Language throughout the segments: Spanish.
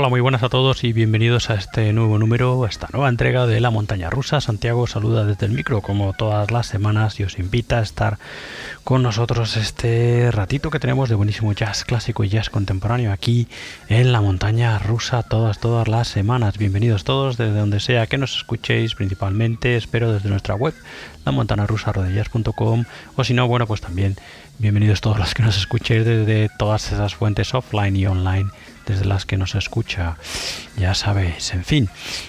Hola, muy buenas a todos y bienvenidos a este nuevo número, a esta nueva entrega de La Montaña Rusa. Santiago saluda desde el micro como todas las semanas y os invita a estar con nosotros este ratito que tenemos de buenísimo jazz clásico y jazz contemporáneo aquí en La Montaña Rusa todas, todas las semanas. Bienvenidos todos desde donde sea que nos escuchéis principalmente, espero desde nuestra web, la montana rusa o si no, bueno, pues también bienvenidos todos los que nos escuchéis desde todas esas fuentes offline y online desde las que nos escucha, ya sabéis, en fin.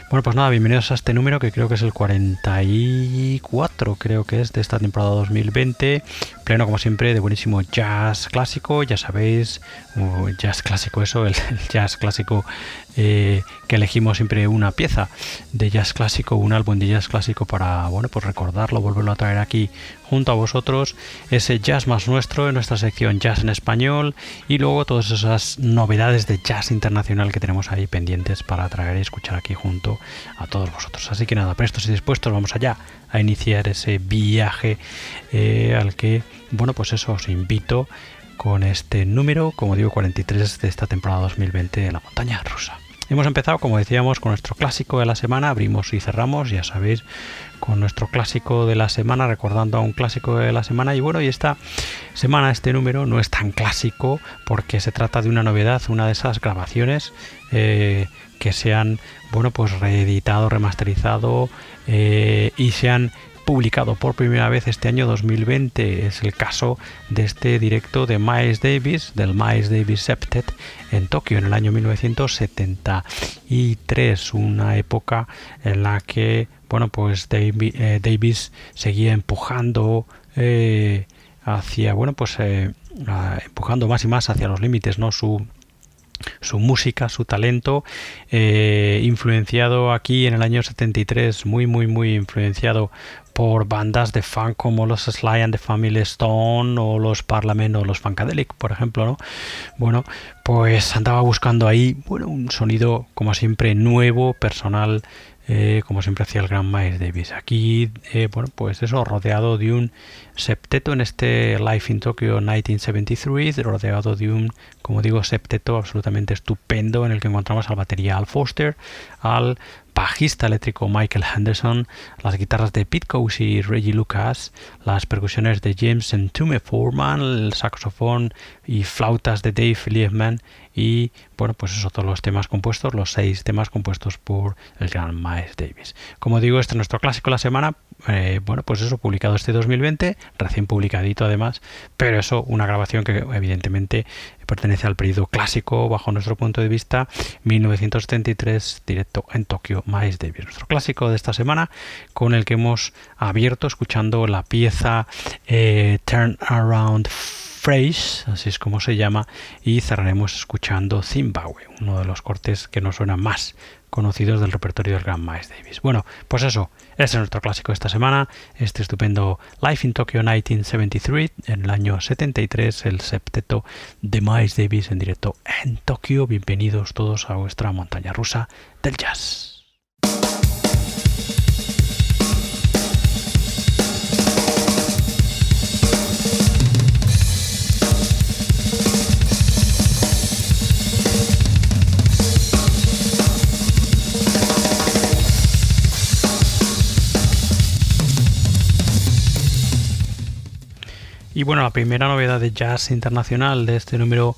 Bueno, pues nada, bienvenidos a este número que creo que es el 44, creo que es de esta temporada 2020, pleno como siempre de buenísimo jazz clásico, ya sabéis, jazz clásico eso, el, jazz clásico eh, que elegimos siempre una pieza de jazz clásico, un álbum de jazz clásico para, bueno, pues recordarlo, volverlo a traer aquí junto a vosotros, ese jazz más nuestro en nuestra sección jazz en español y luego todas esas novedades de jazz internacional que tenemos ahí pendientes para traer y escuchar aquí junto a todos vosotros. Así que nada, prestos y dispuestos, vamos allá a iniciar ese viaje eh, al que, bueno, pues eso os invito con este número, como digo, 43 de esta temporada 2020 de la montaña rusa. Hemos empezado, como decíamos, con nuestro clásico de la semana, abrimos y cerramos, ya sabéis, con nuestro clásico de la semana, recordando a un clásico de la semana. Y bueno, y esta semana este número no es tan clásico porque se trata de una novedad, una de esas grabaciones eh, que se han, bueno, pues reeditado, remasterizado eh, y se han publicado por primera vez este año 2020. Es el caso de este directo de Miles Davis, del Miles Davis Septet, en Tokio en el año 1973, una época en la que, bueno, pues eh, Davis seguía empujando eh, hacia, bueno, pues eh, empujando más y más hacia los límites, ¿no? Su su música, su talento, influenciado aquí en el año 73, muy, muy, muy influenciado por bandas de funk como los Sly and the Family Stone o los Parliament o los Funkadelic, por ejemplo, ¿no? Bueno, pues andaba buscando ahí, bueno, un sonido como siempre nuevo, personal, eh, como siempre hacía el gran Miles Davis. Aquí, eh, bueno, pues eso, rodeado de un septeto en este Live in Tokyo 1973, rodeado de un, como digo, septeto absolutamente estupendo en el que encontramos al batería Al Foster, al bajista eléctrico Michael Henderson, las guitarras de Pete Coase y Reggie Lucas, las percusiones de James Entume Foreman, el saxofón y flautas de Dave Liebman y bueno pues eso todos los temas compuestos los seis temas compuestos por el gran Miles Davis. Como digo este es nuestro clásico de la semana eh, bueno pues eso publicado este 2020 recién publicadito además pero eso una grabación que evidentemente pertenece al periodo clásico bajo nuestro punto de vista 1973 directo en Tokio Miles Davis. Nuestro clásico de esta semana con el que hemos abierto escuchando la pieza eh, Turn Around Phrase, así es como se llama, y cerraremos escuchando Zimbabwe, uno de los cortes que nos suenan más conocidos del repertorio del gran Miles Davis. Bueno, pues eso, ese es nuestro clásico esta semana, este estupendo Life in Tokyo 1973, en el año 73, el septeto de Miles Davis en directo en Tokio. Bienvenidos todos a vuestra montaña rusa del jazz. Y bueno, la primera novedad de jazz internacional de este número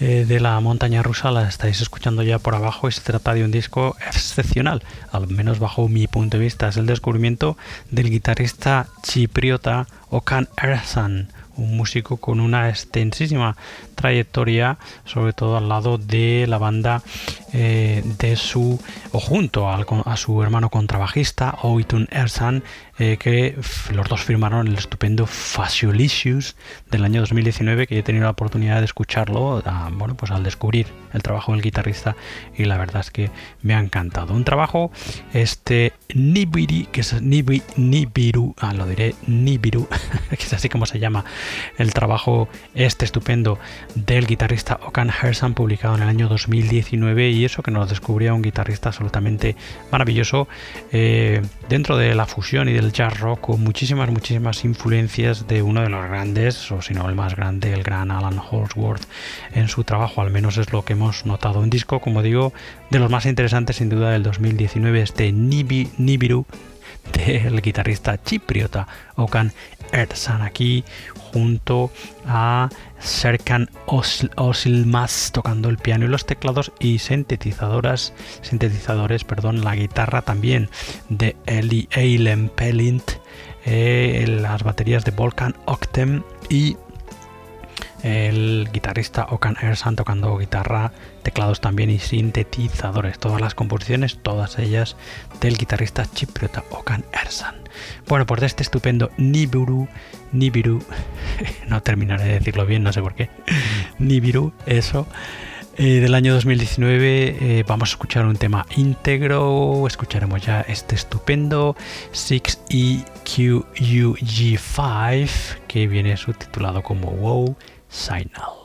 eh, de la montaña rusa la estáis escuchando ya por abajo y se trata de un disco excepcional, al menos bajo mi punto de vista. Es el descubrimiento del guitarrista chipriota Okan Ersan, un músico con una extensísima trayectoria, sobre todo al lado de la banda eh, de su, o junto a su hermano contrabajista, Oitun Ersan, eh, que los dos firmaron el estupendo Fasciolicious del año 2019, que he tenido la oportunidad de escucharlo, bueno, pues al descubrir el trabajo del guitarrista, y la verdad es que me ha encantado. Un trabajo, este Nibiri, que es Nibiru, ah, lo diré Nibiru, que es así como se llama el trabajo este estupendo del guitarrista Okan Hersan publicado en el año 2019 y eso que nos descubría un guitarrista absolutamente maravilloso eh, dentro de la fusión y del jazz rock con muchísimas, muchísimas influencias de uno de los grandes, o si no el más grande, el gran Alan Holdsworth en su trabajo, al menos es lo que hemos notado. Un disco, como digo, de los más interesantes sin duda del 2019, este Nibiru del guitarrista chipriota Okan Ersan aquí junto a Serkan Osilmas tocando el piano y los teclados y sintetizadoras, sintetizadores, perdón, la guitarra también de Eli Eilen Pelint, eh, las baterías de Volcan Octem y el guitarrista Okan Ersan tocando guitarra, teclados también y sintetizadores. Todas las composiciones, todas ellas del guitarrista chipriota Okan Ersan. Bueno, pues de este estupendo Nibiru, Nibiru, no terminaré de decirlo bien, no sé por qué, Nibiru, eso. Eh, del año 2019 eh, vamos a escuchar un tema íntegro, escucharemos ya este estupendo 6EQUG5 que viene subtitulado como WoW Signal.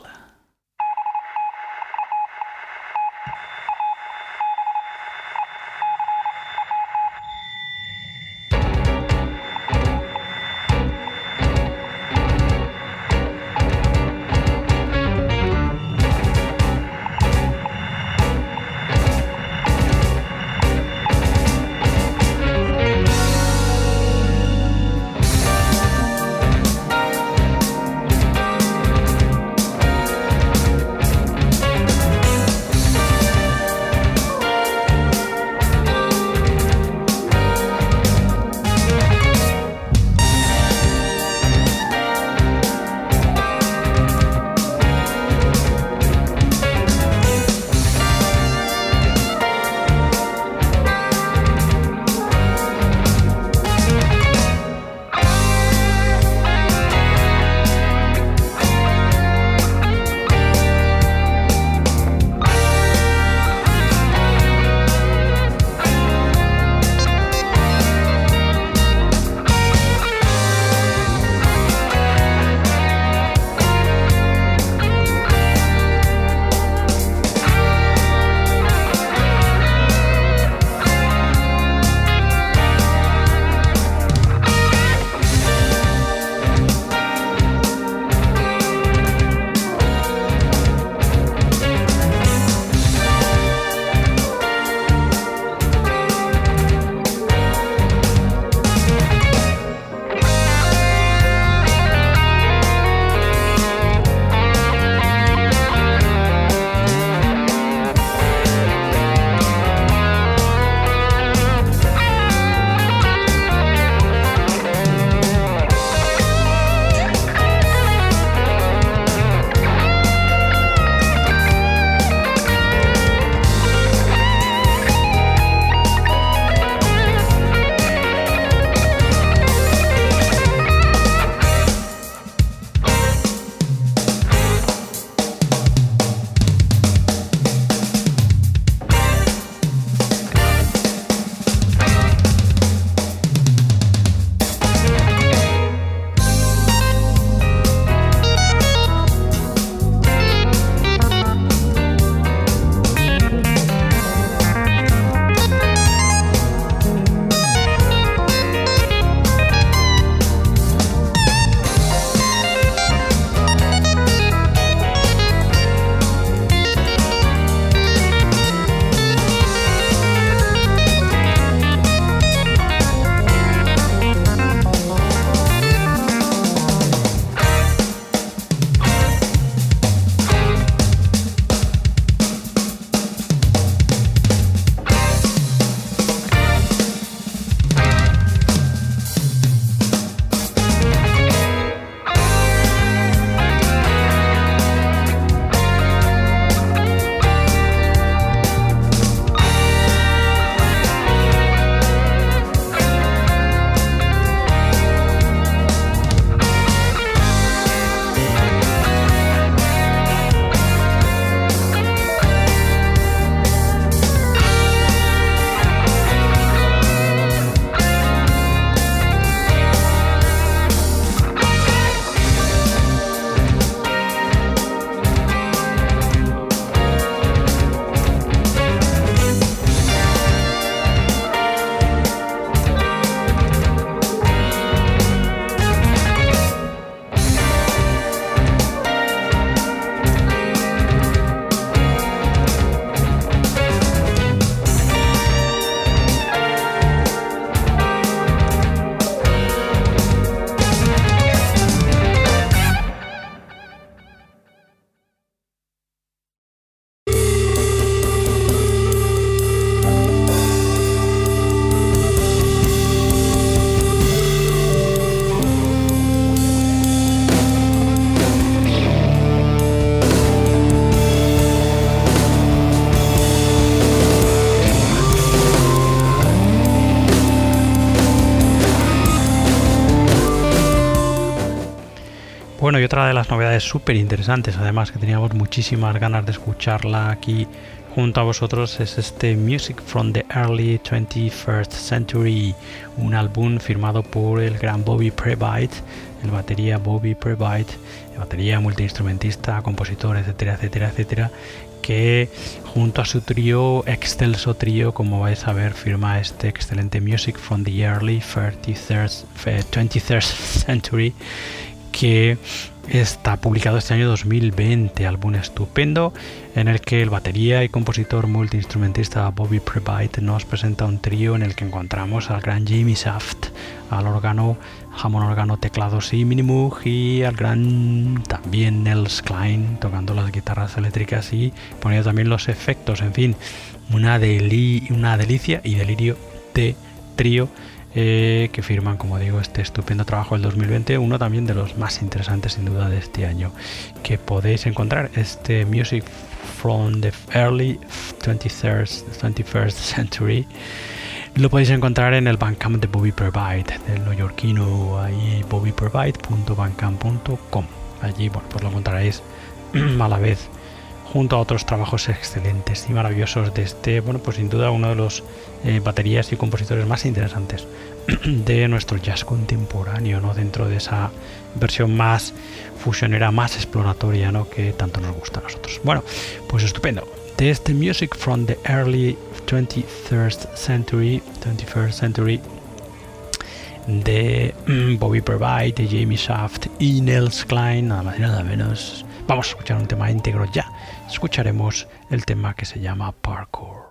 Y otra de las novedades súper interesantes, además que teníamos muchísimas ganas de escucharla aquí junto a vosotros, es este Music from the Early 21st Century, un álbum firmado por el gran Bobby Prebyte, el batería Bobby Prebyte, batería multiinstrumentista, compositor, etcétera, etcétera, etcétera, que junto a su trío, excelso trío, como vais a ver, firma este excelente Music from the Early 23rd Century que está publicado este año 2020, álbum estupendo en el que el batería y compositor multiinstrumentista Bobby Prebyte nos presenta un trío en el que encontramos al gran Jimmy Shaft, al órgano, jamón órgano, teclados y Minimoog y al gran también Nels Klein tocando las guitarras eléctricas y poniendo también los efectos, en fin, una, una delicia y delirio de trío eh, que firman, como digo, este estupendo trabajo del 2020, uno también de los más interesantes sin duda de este año, que podéis encontrar este Music from the Early 23 21st Century. Lo podéis encontrar en el Bandcamp de Bobby Provide, del neoyorquino ahí bobbyprovide.bandcamp.com. Allí, bueno, pues lo encontraréis a la vez junto a otros trabajos excelentes y maravillosos de este, bueno, pues sin duda uno de los eh, baterías y compositores más interesantes de nuestro jazz contemporáneo, ¿no? Dentro de esa versión más fusionera, más exploratoria, ¿no? Que tanto nos gusta a nosotros. Bueno, pues estupendo. De este Music from the Early 23rd Century, 21st Century, de mm, Bobby Provide, de Jamie Shaft y Nels Klein, nada más y nada menos. Vamos a escuchar un tema íntegro ya. Escucharemos el tema que se llama Parkour.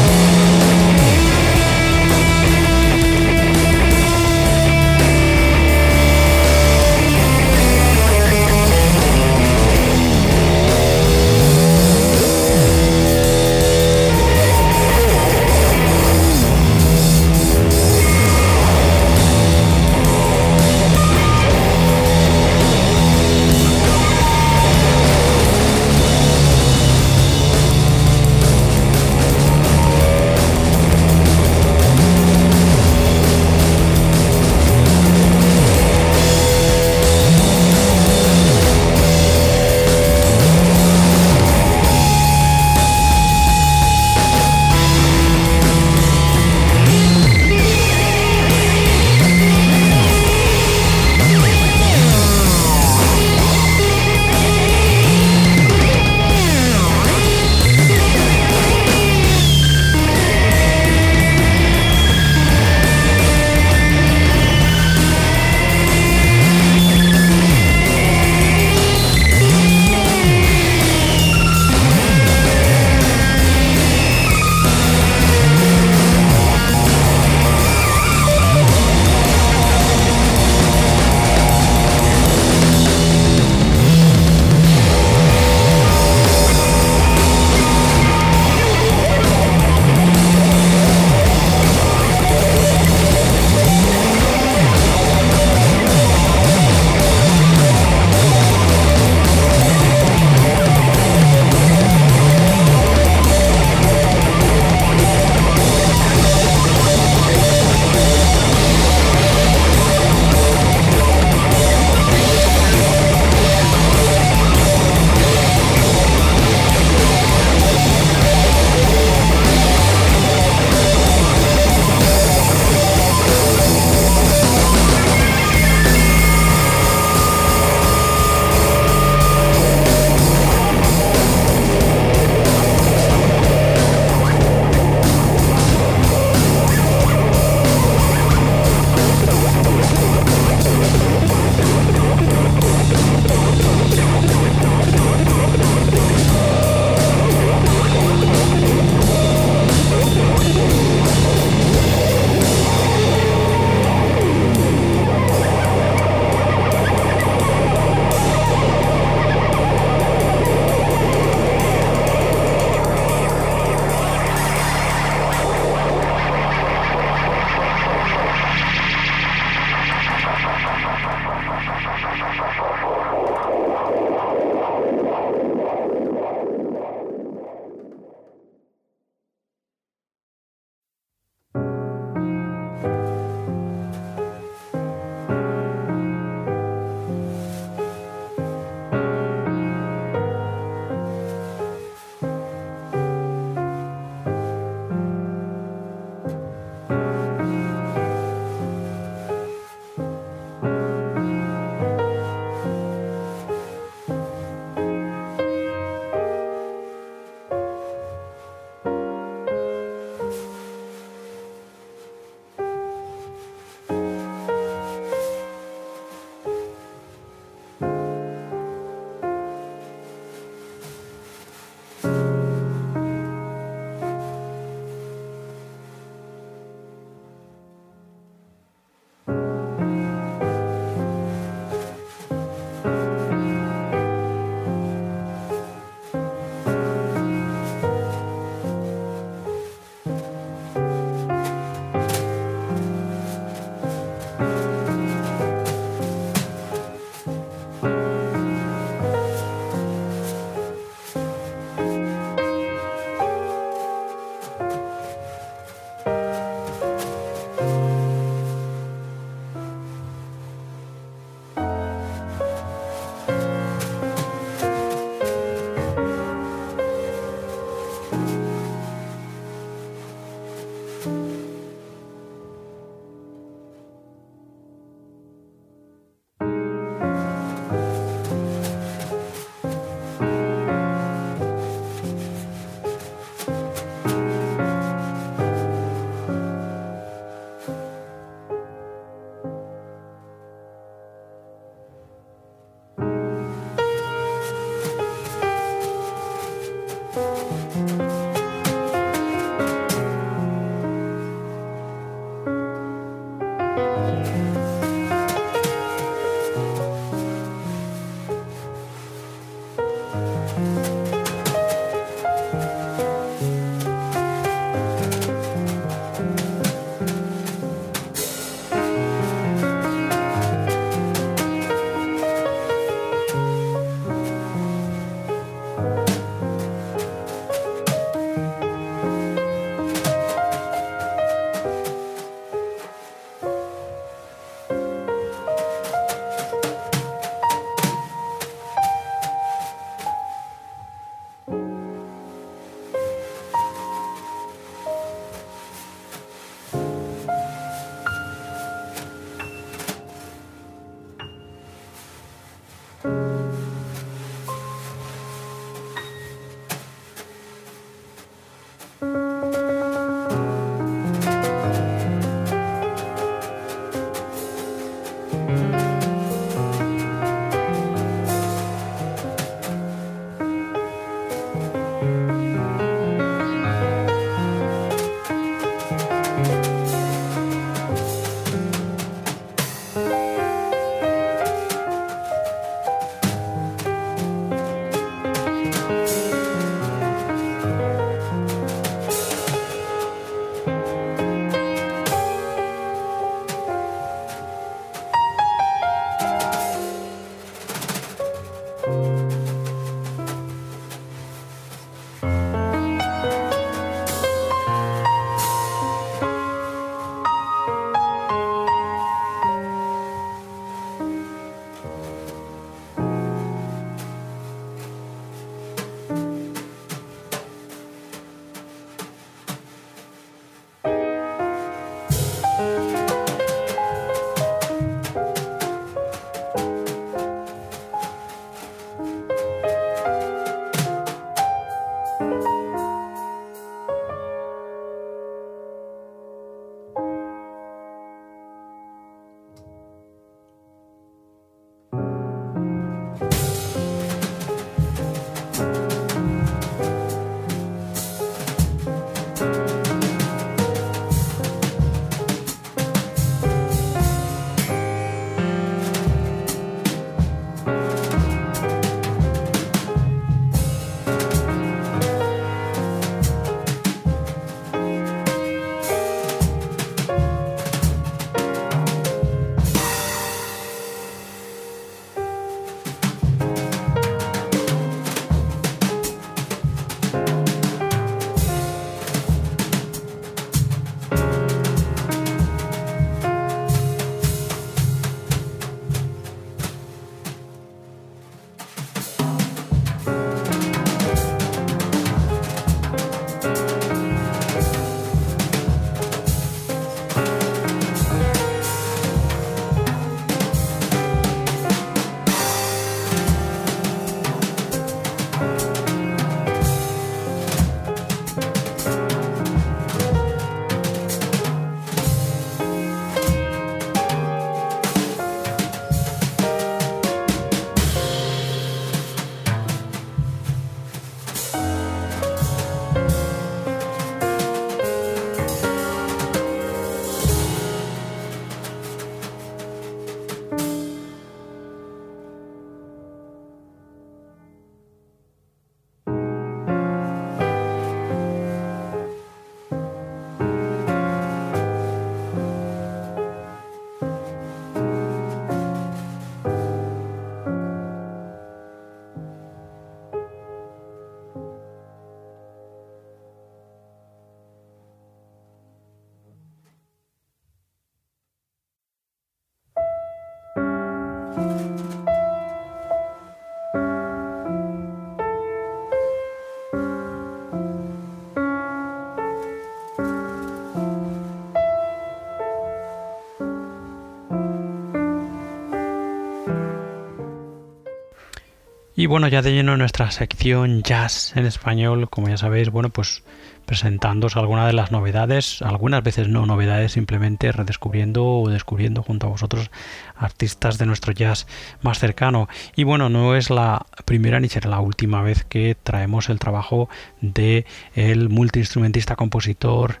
Y bueno, ya de lleno en nuestra sección jazz en español, como ya sabéis, bueno, pues presentándoos algunas de las novedades, algunas veces no novedades, simplemente redescubriendo o descubriendo junto a vosotros artistas de nuestro jazz más cercano. Y bueno, no es la primera ni será la última vez que traemos el trabajo de el multiinstrumentista compositor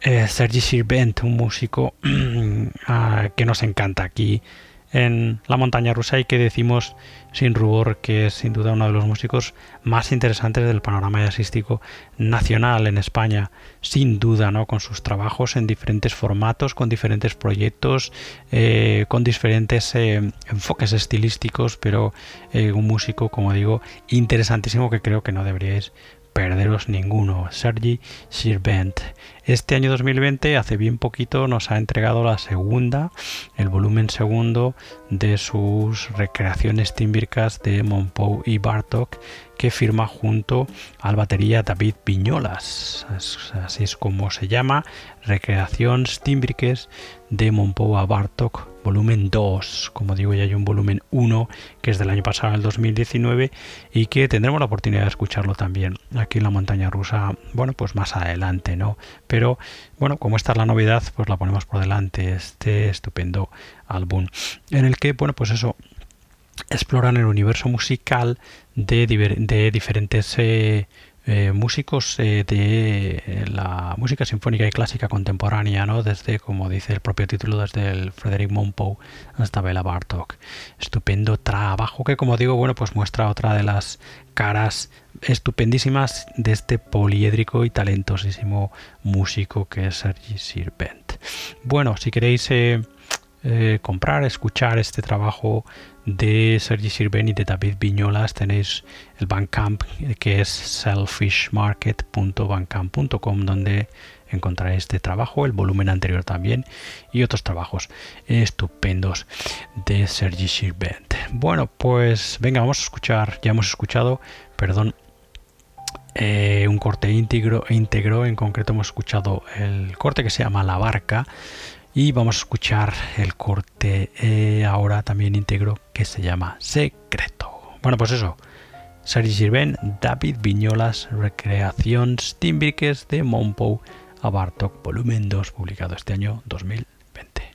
eh, Sergi Sirvent, un músico ah, que nos encanta aquí en la montaña rusa y que decimos sin rubor que es sin duda uno de los músicos más interesantes del panorama jazzístico nacional en España, sin duda, ¿no? Con sus trabajos en diferentes formatos, con diferentes proyectos, eh, con diferentes eh, enfoques estilísticos, pero eh, un músico, como digo, interesantísimo que creo que no deberíais perderos ninguno. Sergi Sirvent. Este año 2020, hace bien poquito, nos ha entregado la segunda, el volumen segundo de sus recreaciones tímbircas de Monpou y Bartok, que firma junto al batería David Piñolas. Así es como se llama, Recreaciones tímbriques de Monpou a Bartok volumen 2. Como digo, ya hay un volumen 1 que es del año pasado, el 2019, y que tendremos la oportunidad de escucharlo también aquí en la montaña rusa, bueno, pues más adelante, ¿no? Pero bueno, como esta es la novedad, pues la ponemos por delante, este estupendo álbum, en el que, bueno, pues eso, exploran el universo musical de, diferentes eh, eh, músicos eh, de la música sinfónica y clásica contemporánea, ¿no? Desde, como dice el propio título, desde el Frederick Monpou hasta Bela Bartok. Estupendo trabajo que, como digo, bueno, pues muestra otra de las caras estupendísimas de este poliédrico y talentosísimo músico que es Sergi Sirvent. Bueno, si queréis eh, comprar, escuchar este trabajo de Sergi Sirven y de David Viñolas tenéis el Bandcamp que es selfishmarket.bandcamp.com donde encontraréis este trabajo, el volumen anterior también y otros trabajos estupendos de Sergi Sirvent. Bueno, pues venga, vamos a escuchar, ya hemos escuchado, perdón, eh, un corte íntegro, íntegro, en concreto hemos escuchado el corte que se llama La Barca y vamos a escuchar el corte eh, ahora también íntegro que se llama Secreto. Bueno, pues eso. Sergi Sirven, David Viñolas, Recreaciones Tímbriques de Monpou a Bartok, volumen 2, publicado este año 2020.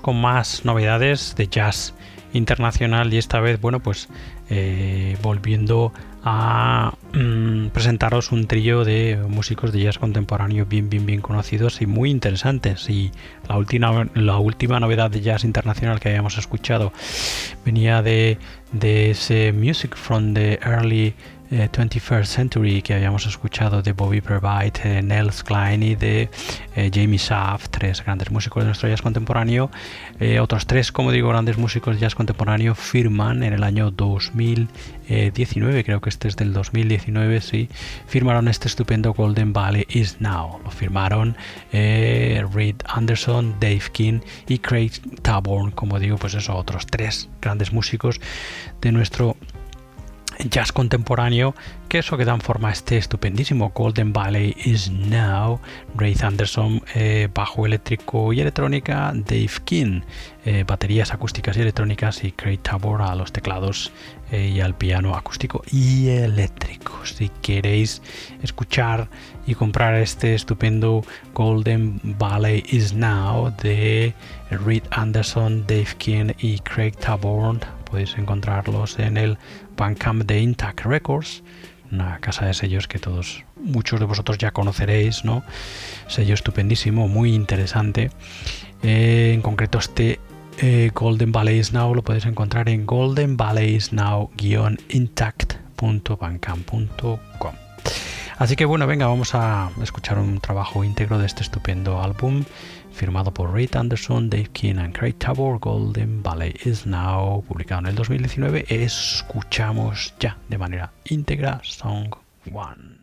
Con más novedades de jazz internacional y esta vez, bueno, pues eh, volviendo a mm, presentaros un trillo de músicos de jazz contemporáneo bien, bien, bien conocidos y muy interesantes. Y la última, la última novedad de jazz internacional que habíamos escuchado venía de, de ese Music from the Early 21st eh, Century que habíamos escuchado de Bobby Provide, de Nels Klein y de eh, Jamie Schaff, tres grandes músicos de nuestro jazz contemporáneo. Eh, otros tres, como digo, grandes músicos de jazz contemporáneo firman en el año 2019, creo que este es del 2019, sí, firmaron este estupendo Golden Valley Is Now. Lo firmaron Reed Anderson, Dave King y Craig Taborn, como digo, pues eso, otros tres grandes músicos de nuestro jazz contemporáneo que eso que dan forma a este estupendísimo Golden Valley is Now, Ray Anderson eh, bajo eléctrico y electrónica, Dave King eh, baterías acústicas y electrónicas y Craig Tabor a los teclados eh, y al piano acústico y eléctrico. Si queréis escuchar y comprar este estupendo Golden Valley is Now de Reed Anderson, Dave King y Craig Tabor podéis encontrarlos en el Bandcamp de Intact Records, una casa de sellos que todos, muchos de vosotros ya conoceréis, ¿no? Sello estupendísimo, muy interesante. Eh, en concreto este eh, Golden Valleys Now lo podéis encontrar en goldenvalleysnow-intact.bandcamp.com. Así que bueno, venga, vamos a escuchar un trabajo íntegro de este estupendo álbum firmado por Reed Anderson, Dave King and Craig Tabor, Golden Valley Is Now, publicado en el 2019, escuchamos ya de manera íntegra Song 1.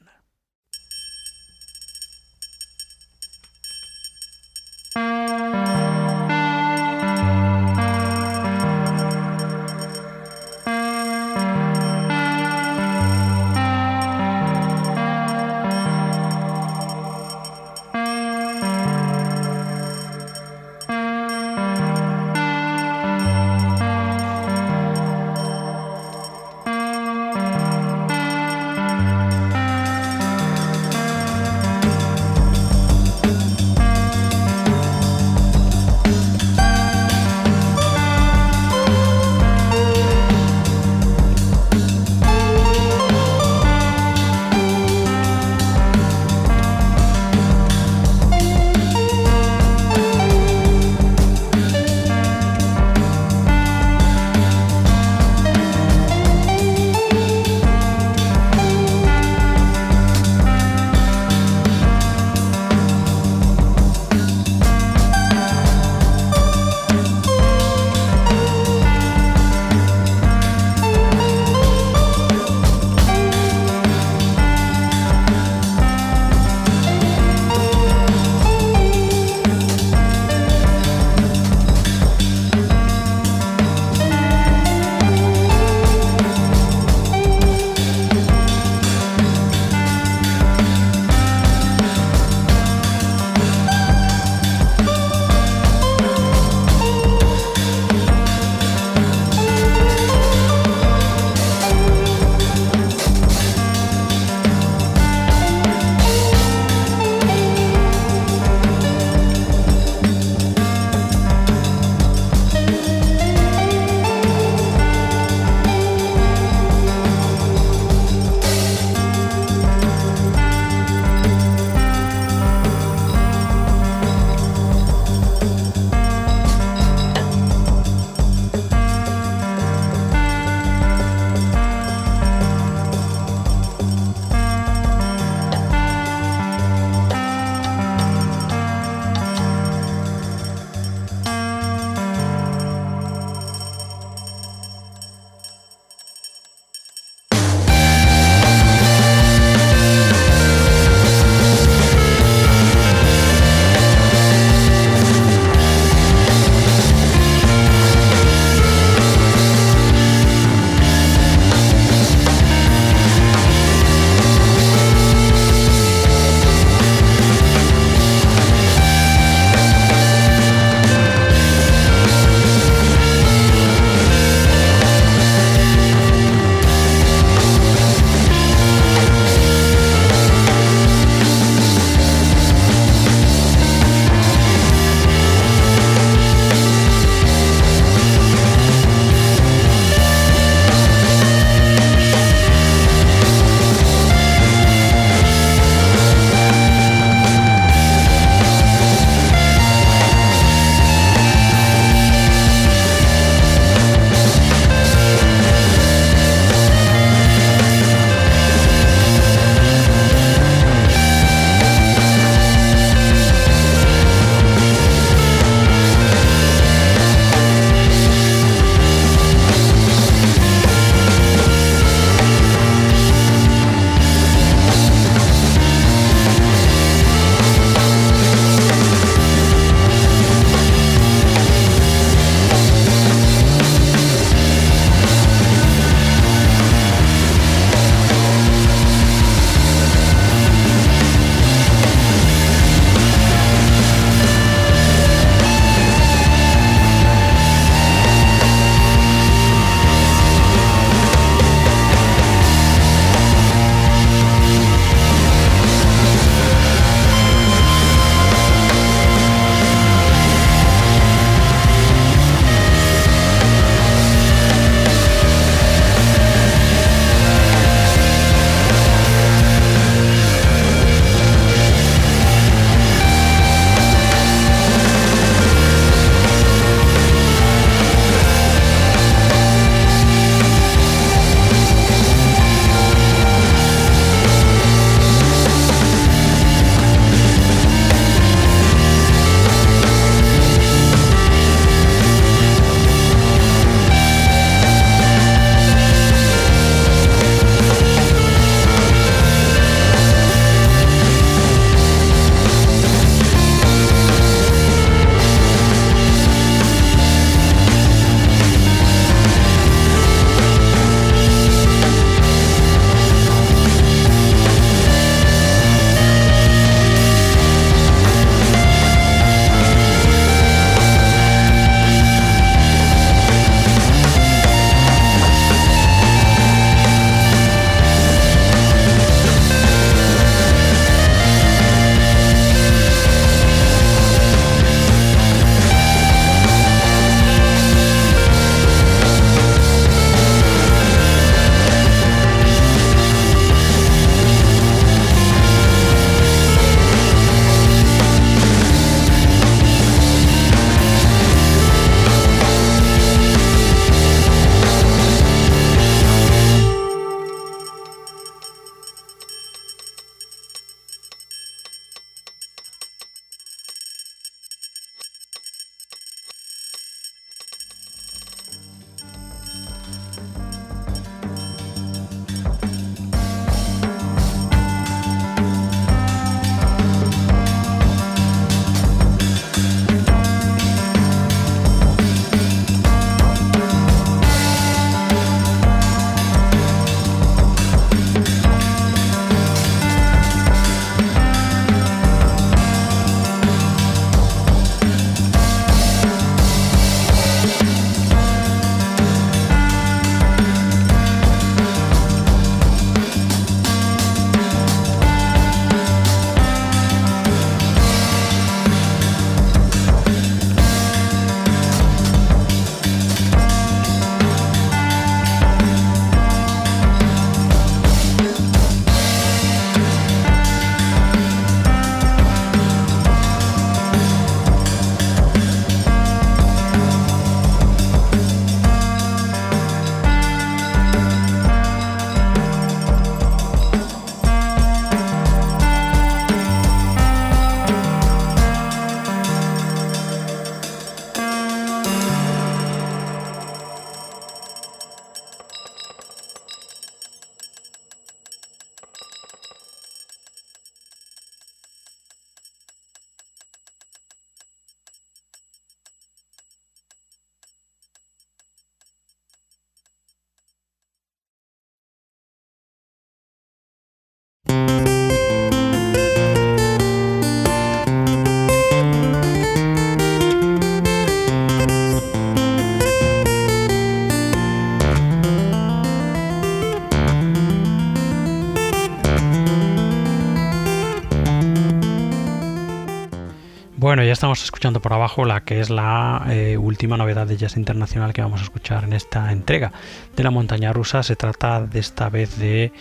Estamos escuchando por abajo la que es la eh, última novedad de jazz internacional que vamos a escuchar en esta entrega de la montaña rusa. Se trata de esta vez de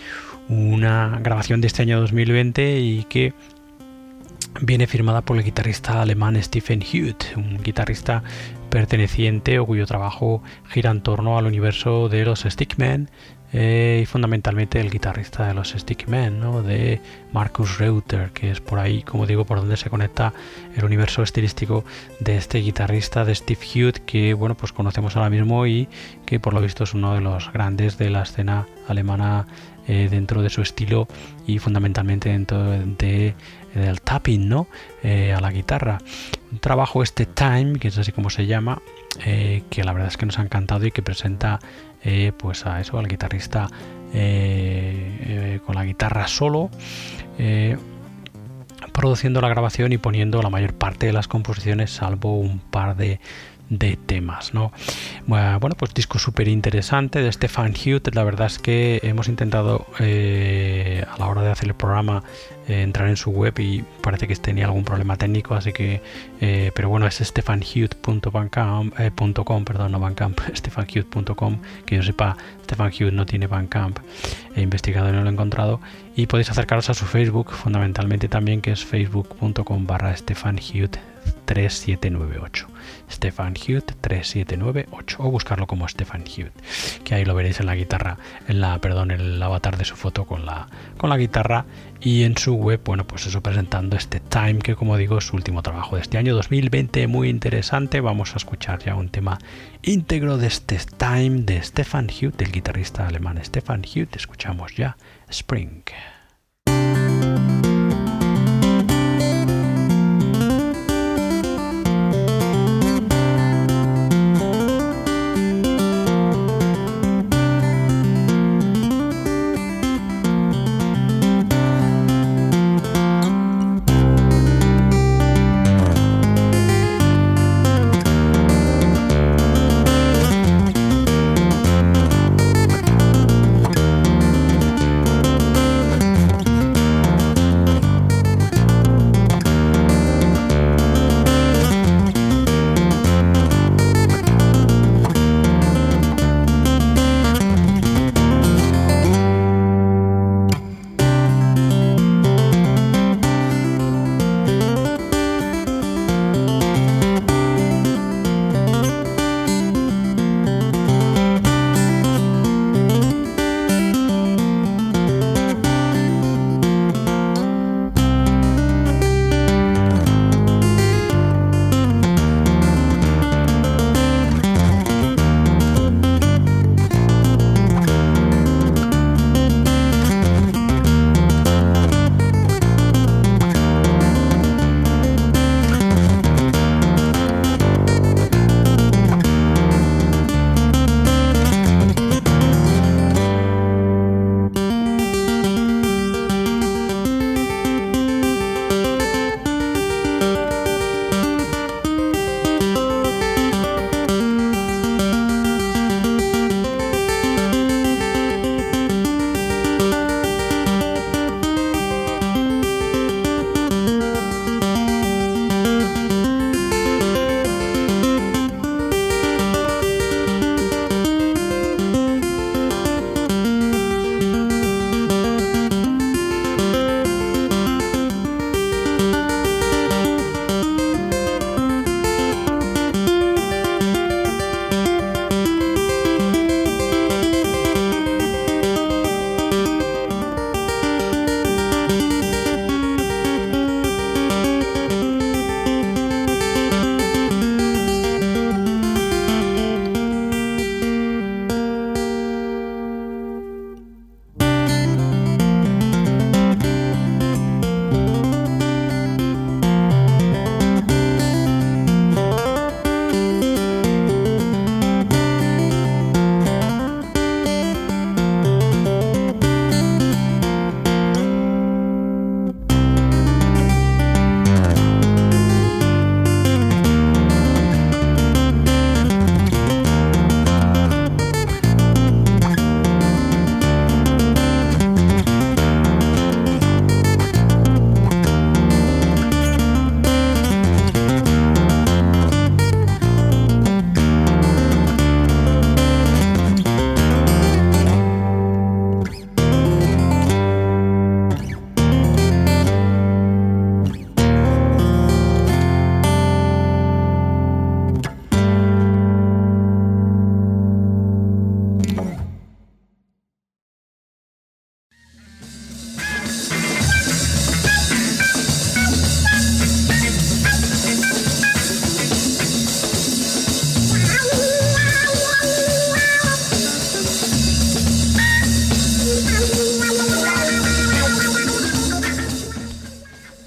una grabación de este año 2020 y que viene firmada por el guitarrista alemán Stephen Hewitt, un guitarrista perteneciente o cuyo trabajo gira en torno al universo de los Stickmen eh, y fundamentalmente el guitarrista de los Stickmen, ¿no? de Marcus Reuter, que es por ahí, como digo, por donde se conecta el universo estilístico de este guitarrista de Steve Hewitt, que bueno, pues conocemos ahora mismo y que por lo visto es uno de los grandes de la escena alemana eh, dentro de su estilo y fundamentalmente dentro de, del tapping, ¿no? Eh, a la guitarra. Un trabajo este Time, que es así como se llama, eh, que la verdad es que nos ha encantado y que presenta pues a eso, al guitarrista con la guitarra solo produciendo la grabación y poniendo la mayor parte de las composiciones, salvo un par de de temas, ¿no? Bueno, pues disco súper interesante de Stefan Hewitt. La verdad es que hemos intentado eh, a la hora hacer el programa eh, entrar en su web y parece que tenía algún problema técnico, así que, eh, pero bueno, es stefanhewitt.com, perdón, no Bandcamp, stefanhewitt.com, que yo sepa, Stefan no tiene Bandcamp, he investigado y no lo he encontrado, y podéis acercaros a su Facebook, fundamentalmente también, que es facebook.com barra 3798. Stefan Hewitt 3798 o buscarlo como Stefan Hewitt, que ahí lo veréis en la guitarra, en la, perdón, en el avatar de su foto con la, con la guitarra y en su web, bueno, pues eso presentando este Time, que como digo es su último trabajo de este año 2020, muy interesante. Vamos a escuchar ya un tema íntegro de este Time de Stefan Hewitt, el guitarrista alemán Stefan Hewitt. Escuchamos ya Spring.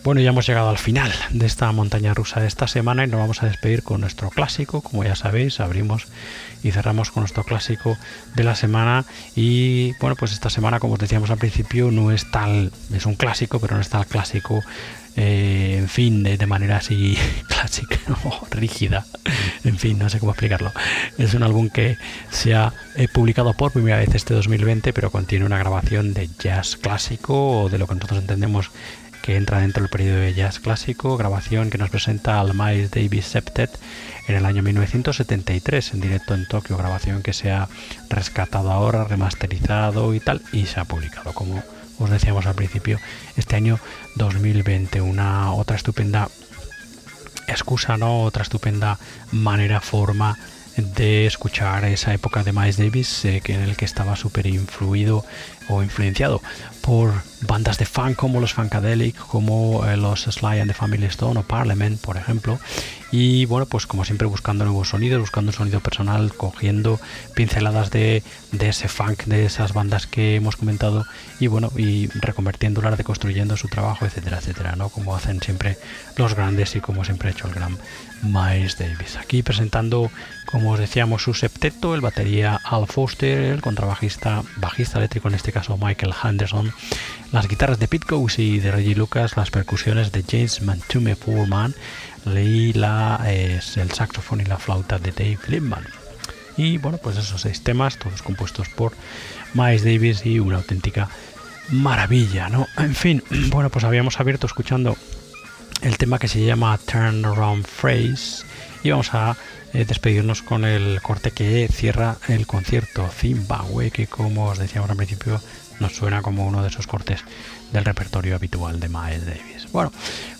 Bueno, ya hemos llegado al final de esta montaña rusa de esta semana y nos vamos a despedir con nuestro clásico. Como ya sabéis, abrimos y cerramos con nuestro clásico de la semana. Y bueno, pues esta semana, como os decíamos al principio, no es tal, es un clásico, pero no es tal clásico eh, en fin, de, manera así clásica rígida. En fin, no sé cómo explicarlo. Es un álbum que se ha eh, publicado por primera vez este 2020, pero contiene una grabación de jazz clásico o de lo que nosotros entendemos que entra dentro del periodo de jazz clásico, grabación que nos presenta al Miles Davis Septet en el año 1973 en directo en Tokio, grabación que se ha rescatado ahora, remasterizado y tal, y se ha publicado como os decíamos al principio, este año 2020, una otra estupenda excusa, ¿no? Otra estupenda manera, forma de escuchar esa época de Miles Davis eh, que en el que estaba súper influido o influenciado por bandas de funk como los Funkadelic, como eh, los Sly and the Family Stone o Parliament, por ejemplo. Y bueno, pues como siempre buscando nuevos sonidos, buscando un sonido personal, cogiendo pinceladas de, de ese funk, de esas bandas que hemos comentado y bueno, y reconvirtiéndolas, reconstruyendo su trabajo, etcétera, etcétera, ¿no? Como hacen siempre los grandes y como siempre ha hecho el gran Miles Davis. Aquí presentando, como os decíamos, su septeto, el batería Al Foster, el contrabajista, bajista eléctrico en este caso Michael Henderson, las guitarras de Pete y de Reggie Lucas, las percusiones de James Mantume Foreman y la, el saxofón y la flauta de Dave Lindman. Y bueno, pues esos seis temas, todos compuestos por Miles Davis y una auténtica maravilla, ¿no? En fin, bueno, pues habíamos abierto escuchando el tema que se llama Turn Around Phrase y vamos a eh, despedirnos con el corte que cierra el concierto Zimbabwe que como os decíamos al principio nos suena como uno de esos cortes del repertorio habitual de Miles Davis. Bueno,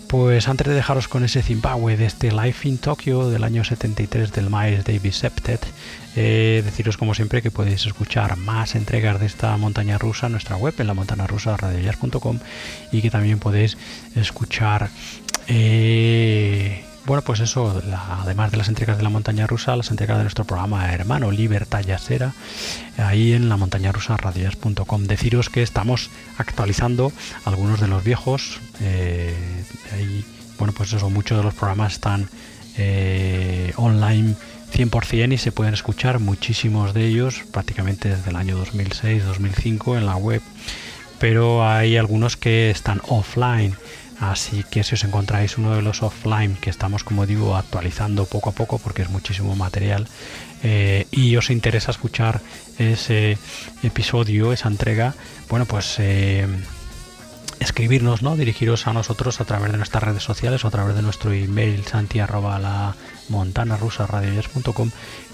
pues antes de dejaros con ese Zimbabwe de este Life in Tokyo del año 73 del Miles Davis Septet, eh, deciros como siempre que podéis escuchar más entregas de esta montaña rusa en nuestra web en la montana rusa y que también podéis escuchar eh, bueno, pues eso, además de las entregas de la montaña rusa, las entregas de nuestro programa hermano Libertad Yasera, ahí en la montaña rusa radias.com. Deciros que estamos actualizando algunos de los viejos. Eh, bueno, pues eso, muchos de los programas están eh, online 100% y se pueden escuchar muchísimos de ellos prácticamente desde el año 2006-2005 en la web, pero hay algunos que están offline Así que si os encontráis uno de los offline que estamos, como digo, actualizando poco a poco porque es muchísimo material eh, y os interesa escuchar ese episodio, esa entrega, bueno, pues eh, escribirnos, ¿no? Dirigiros a nosotros a través de nuestras redes sociales o a través de nuestro email santi la montana rusa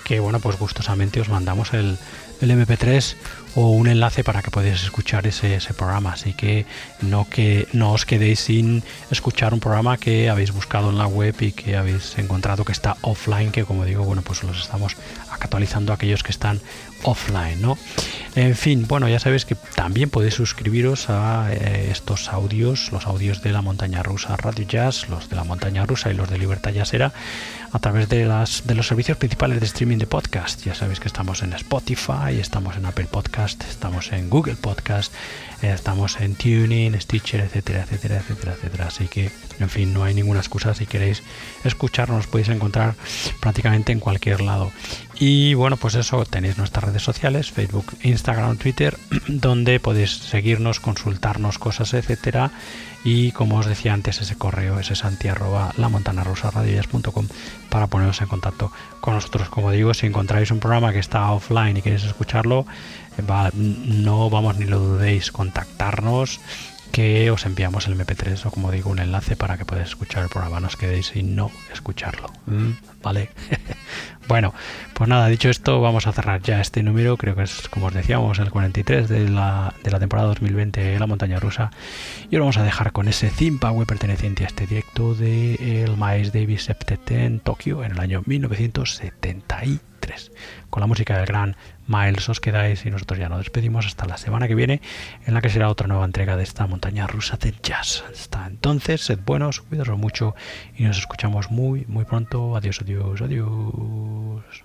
que bueno, pues gustosamente os mandamos el, el MP3 o un enlace para que podáis escuchar ese, programa. Así que no, que no os quedéis sin escuchar un programa que habéis buscado en la web y que habéis encontrado que está offline, que como digo, bueno, pues los estamos actualizando aquellos que están offline, ¿no? En fin, bueno, ya sabéis que también podéis suscribiros a eh, estos audios, los audios de la montaña rusa Radio Jazz, los de la montaña rusa y los de Libertad Jazzera, a través de, las, de los servicios principales de streaming de podcast. Ya sabéis que estamos en Spotify, estamos en Apple Podcast, estamos en Google Podcast, eh, estamos en Tuning, Stitcher, etcétera, etcétera, etcétera, etcétera. Así que, en fin, no hay ninguna excusa si queréis escucharnos, podéis encontrar prácticamente en cualquier lado. Y bueno, pues eso, tenéis nuestras redes sociales, Facebook, Instagram, Twitter, donde podéis seguirnos, consultarnos cosas, etcétera. Y como os decía antes, ese correo es santi arroba la para poneros en contacto con nosotros. Como digo, si encontráis un programa que está offline y queréis escucharlo, no vamos ni lo dudéis, contactarnos que os enviamos el MP3 o como digo un enlace para que podáis escuchar el programa, no os quedéis sin no escucharlo. ¿Mm? ¿Vale? bueno, pues nada, dicho esto, vamos a cerrar ya este número, creo que es como os decíamos el 43 de la, de la temporada 2020 de la montaña rusa y ahora vamos a dejar con ese Zimbabwe perteneciente a este directo de el Miles Davis Septet en Tokio en el año 1973 con la música del gran Miles, os quedáis y nosotros ya nos despedimos hasta la semana que viene, en la que será otra nueva entrega de esta montaña rusa de jazz. Hasta entonces, sed buenos, cuidaros mucho y nos escuchamos muy, muy pronto. Adiós, adiós, adiós.